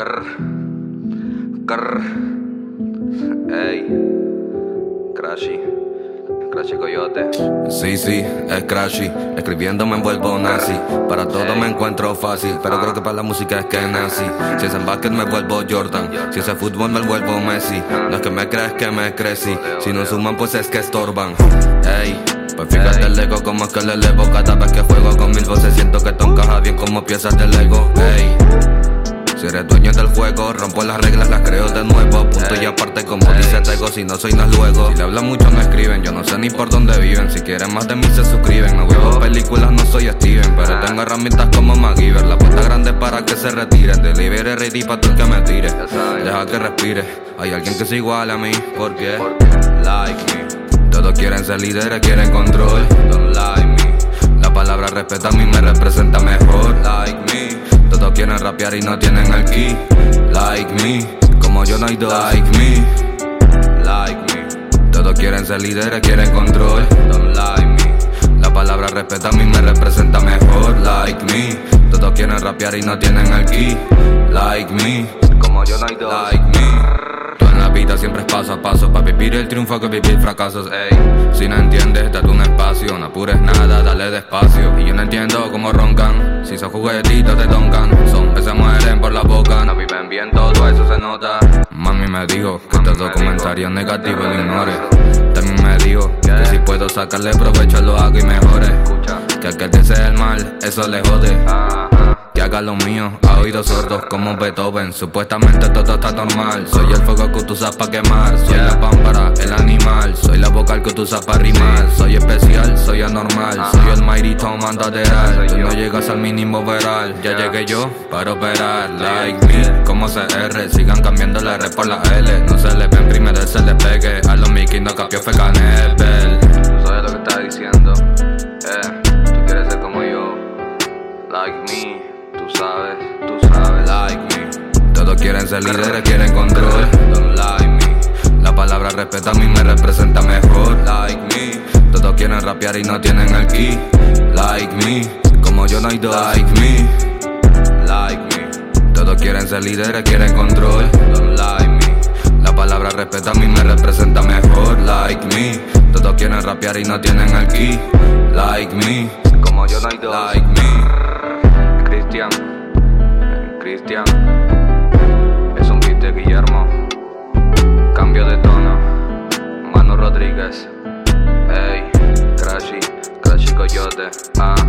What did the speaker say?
Grr. Grr. Ey. Crashy. Crashy Coyote. Sí, sí, es Crashy. Escribiendo me envuelvo nazi. Para todo me encuentro fácil. Pero creo que para la música es que nací. Si es en básquet me vuelvo Jordan. Si es en fútbol me vuelvo Messi. No es que me crees que me crecí. Si no suman, pues es que estorban. Ey. Pues fíjate el ego como es que le elevo Cada vez que juego con mil voces siento que te encaja bien como piezas de Lego Ey si eres dueño del juego, rompo las reglas, las creo de nuevo. Punto y aparte, como dice Tego, si no soy, no es luego. Si le hablan mucho, no escriben. Yo no sé ni por dónde viven. Si quieren más de mí, se suscriben. No veo películas, no soy Steven. Pero tengo herramientas como MacGyver. La puerta grande para que se retiren. Delivery ready para el que me tire. Deja que respire. Hay alguien que es igual a mí. ¿Por qué? Like me. Todos quieren ser líderes, quieren control. Don't like me. La palabra respeta a mí me representa mejor. Like me. Todos quieren rapear y no tienen el key. Like me, como yo no hay dos. Like me, like me. Todos quieren ser líderes, quieren control. Don't like me. La palabra respeta a mí me representa mejor. Like me, todos quieren rapear y no tienen el key. Like me, como yo no hay dos. Like me. Vida siempre es paso a paso. Pa' vivir el triunfo que vivir fracasos, ey. Si no entiendes, date un espacio. No apures nada, dale despacio. Y yo no entiendo cómo roncan. Si son juguetitos te toncan. Son que se mueren por la boca. No viven bien, todo eso se nota. Mami me dijo que todo comentario negativo lo ignore. También me dijo que si puedo sacarle provecho lo hago y mejore. Que aquel desea el mal, eso le jode. Que haga lo mío, a oídos sordos como Beethoven. Supuestamente todo está normal. Soy el fuego que tú usas para quemar. Soy la pámpara, el animal. Soy la vocal que tú usas para rimar. Soy especial, soy anormal. Soy el mighty Tom andaderal. Tú no llegas al mínimo veral. Ya llegué yo para operar. Like me, como CR. Sigan cambiando la R por la L. No se le ven primero, se le pegue. A los Mickey no capió fue canebel. Tú sabes, tú sabes. Like me. Todos quieren ser líderes, quieren control. Don't like me. La palabra respeta a mí me representa mejor. Like me. Todos quieren rapear y no tienen el key. Like me. Como yo no hay dos. Like me. Like me. Todos quieren ser líderes, quieren control. Don't like me. La palabra respeta a mí me representa mejor. Like me. Todos quieren rapear y no tienen el key. Like me. Como yo no hay dos. Like me. Cristian. Cristian. Es un beat de Guillermo. Cambio de tono. Mano Rodríguez. Ey, Crashy. Crashy Coyote. Ah.